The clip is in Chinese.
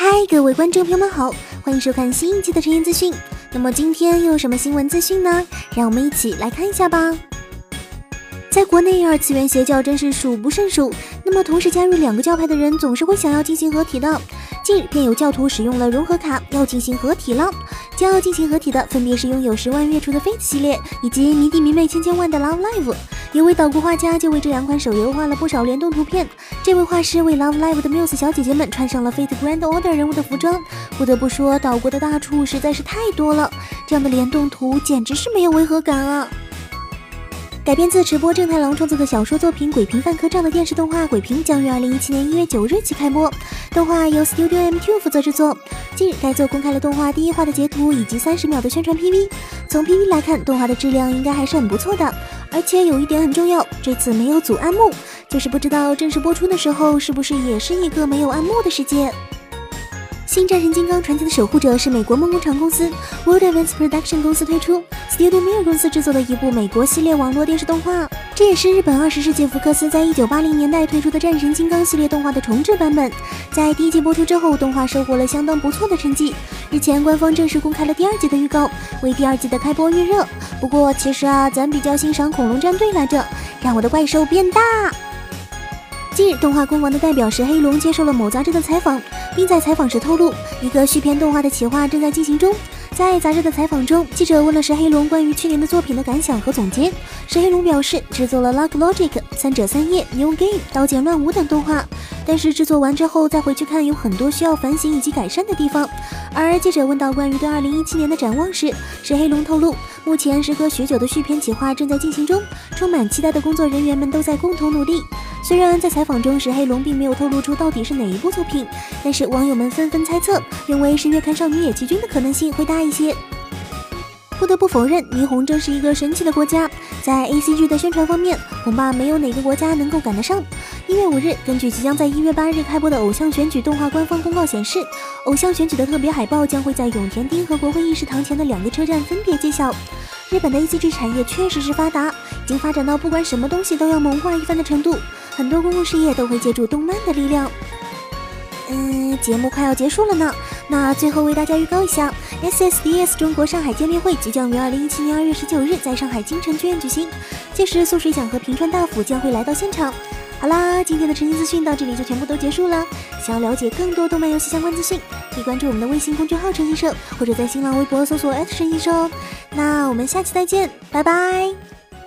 嗨，各位观众朋友们好，欢迎收看新一期的晨言资讯。那么今天又有什么新闻资讯呢？让我们一起来看一下吧。在国内，二次元邪教真是数不胜数。那么同时加入两个教派的人，总是会想要进行合体的。近日便有教徒使用了融合卡，要进行合体了。将要进行合体的，分别是拥有十万月初的 Fate 系列，以及迷弟迷妹千千万的 Love Live。有位岛国画家就为这两款手游画了不少联动图片。这位画师为 Love Live 的 Muse 小姐姐们穿上了 Fate Grand Order 人物的服装。不得不说，岛国的大厨实在是太多了，这样的联动图简直是没有违和感啊！改编自直播正太郎创作的小说作品《鬼平犯科账》的电视动画《鬼平》将于二零一七年一月九日起开播，动画由 Studio M2 负责制作。近日，该作公开了动画第一话的截图以及三十秒的宣传 PV。从 PV 来看，动画的质量应该还是很不错的。而且有一点很重要，这次没有组暗幕，就是不知道正式播出的时候是不是也是一个没有暗幕的世界。新战神金刚传奇的守护者是美国梦工厂公司 World Events Production 公司推出，Studio Mir 公司制作的一部美国系列网络电视动画。这也是日本二十世纪福克斯在一九八零年代推出的战神金刚系列动画的重制版本。在第一季播出之后，动画收获了相当不错的成绩。日前官方正式公开了第二季的预告，为第二季的开播预热。不过其实啊，咱比较欣赏恐龙战队来着，让我的怪兽变大。近日，动画官网的代表石黑龙接受了某杂志的采访，并在采访时透露，一个续篇动画的企划正在进行中。在杂志的采访中，记者问了石黑龙关于去年的作品的感想和总结。石黑龙表示，制作了《Luck Logic》、《三者三叶》、《New Game》、《刀剑乱舞》等动画，但是制作完之后再回去看，有很多需要反省以及改善的地方。而记者问到关于对2017年的展望时，石黑龙透露，目前时隔许久的续篇企划正在进行中，充满期待的工作人员们都在共同努力。虽然在采访中石黑龙并没有透露出到底是哪一部作品，但是网友们纷纷猜测，认为是月刊少女野崎君的可能性会大一些。不得不否认，霓虹真是一个神奇的国家，在 A C G 的宣传方面，恐怕没有哪个国家能够赶得上。一月五日，根据即将在一月八日开播的偶像选举动画官方公告显示，偶像选举的特别海报将会在永田町和国会议事堂前的两个车站分别揭晓。日本的 A C G 产业确实是发达，已经发展到不管什么东西都要萌化一番的程度，很多公共事业都会借助动漫的力量。嗯，节目快要结束了呢，那最后为大家预告一下，SSDS 中国上海见面会即将于二零一七年二月十九日在上海金城剧院举行，届时素水奖和平川大辅将会来到现场。好啦，今天的晨星资讯到这里就全部都结束了。想要了解更多动漫游戏相关资讯，可以关注我们的微信公众号“晨星社”，或者在新浪微博搜索“晨星社”哦。那我们下期再见，拜拜。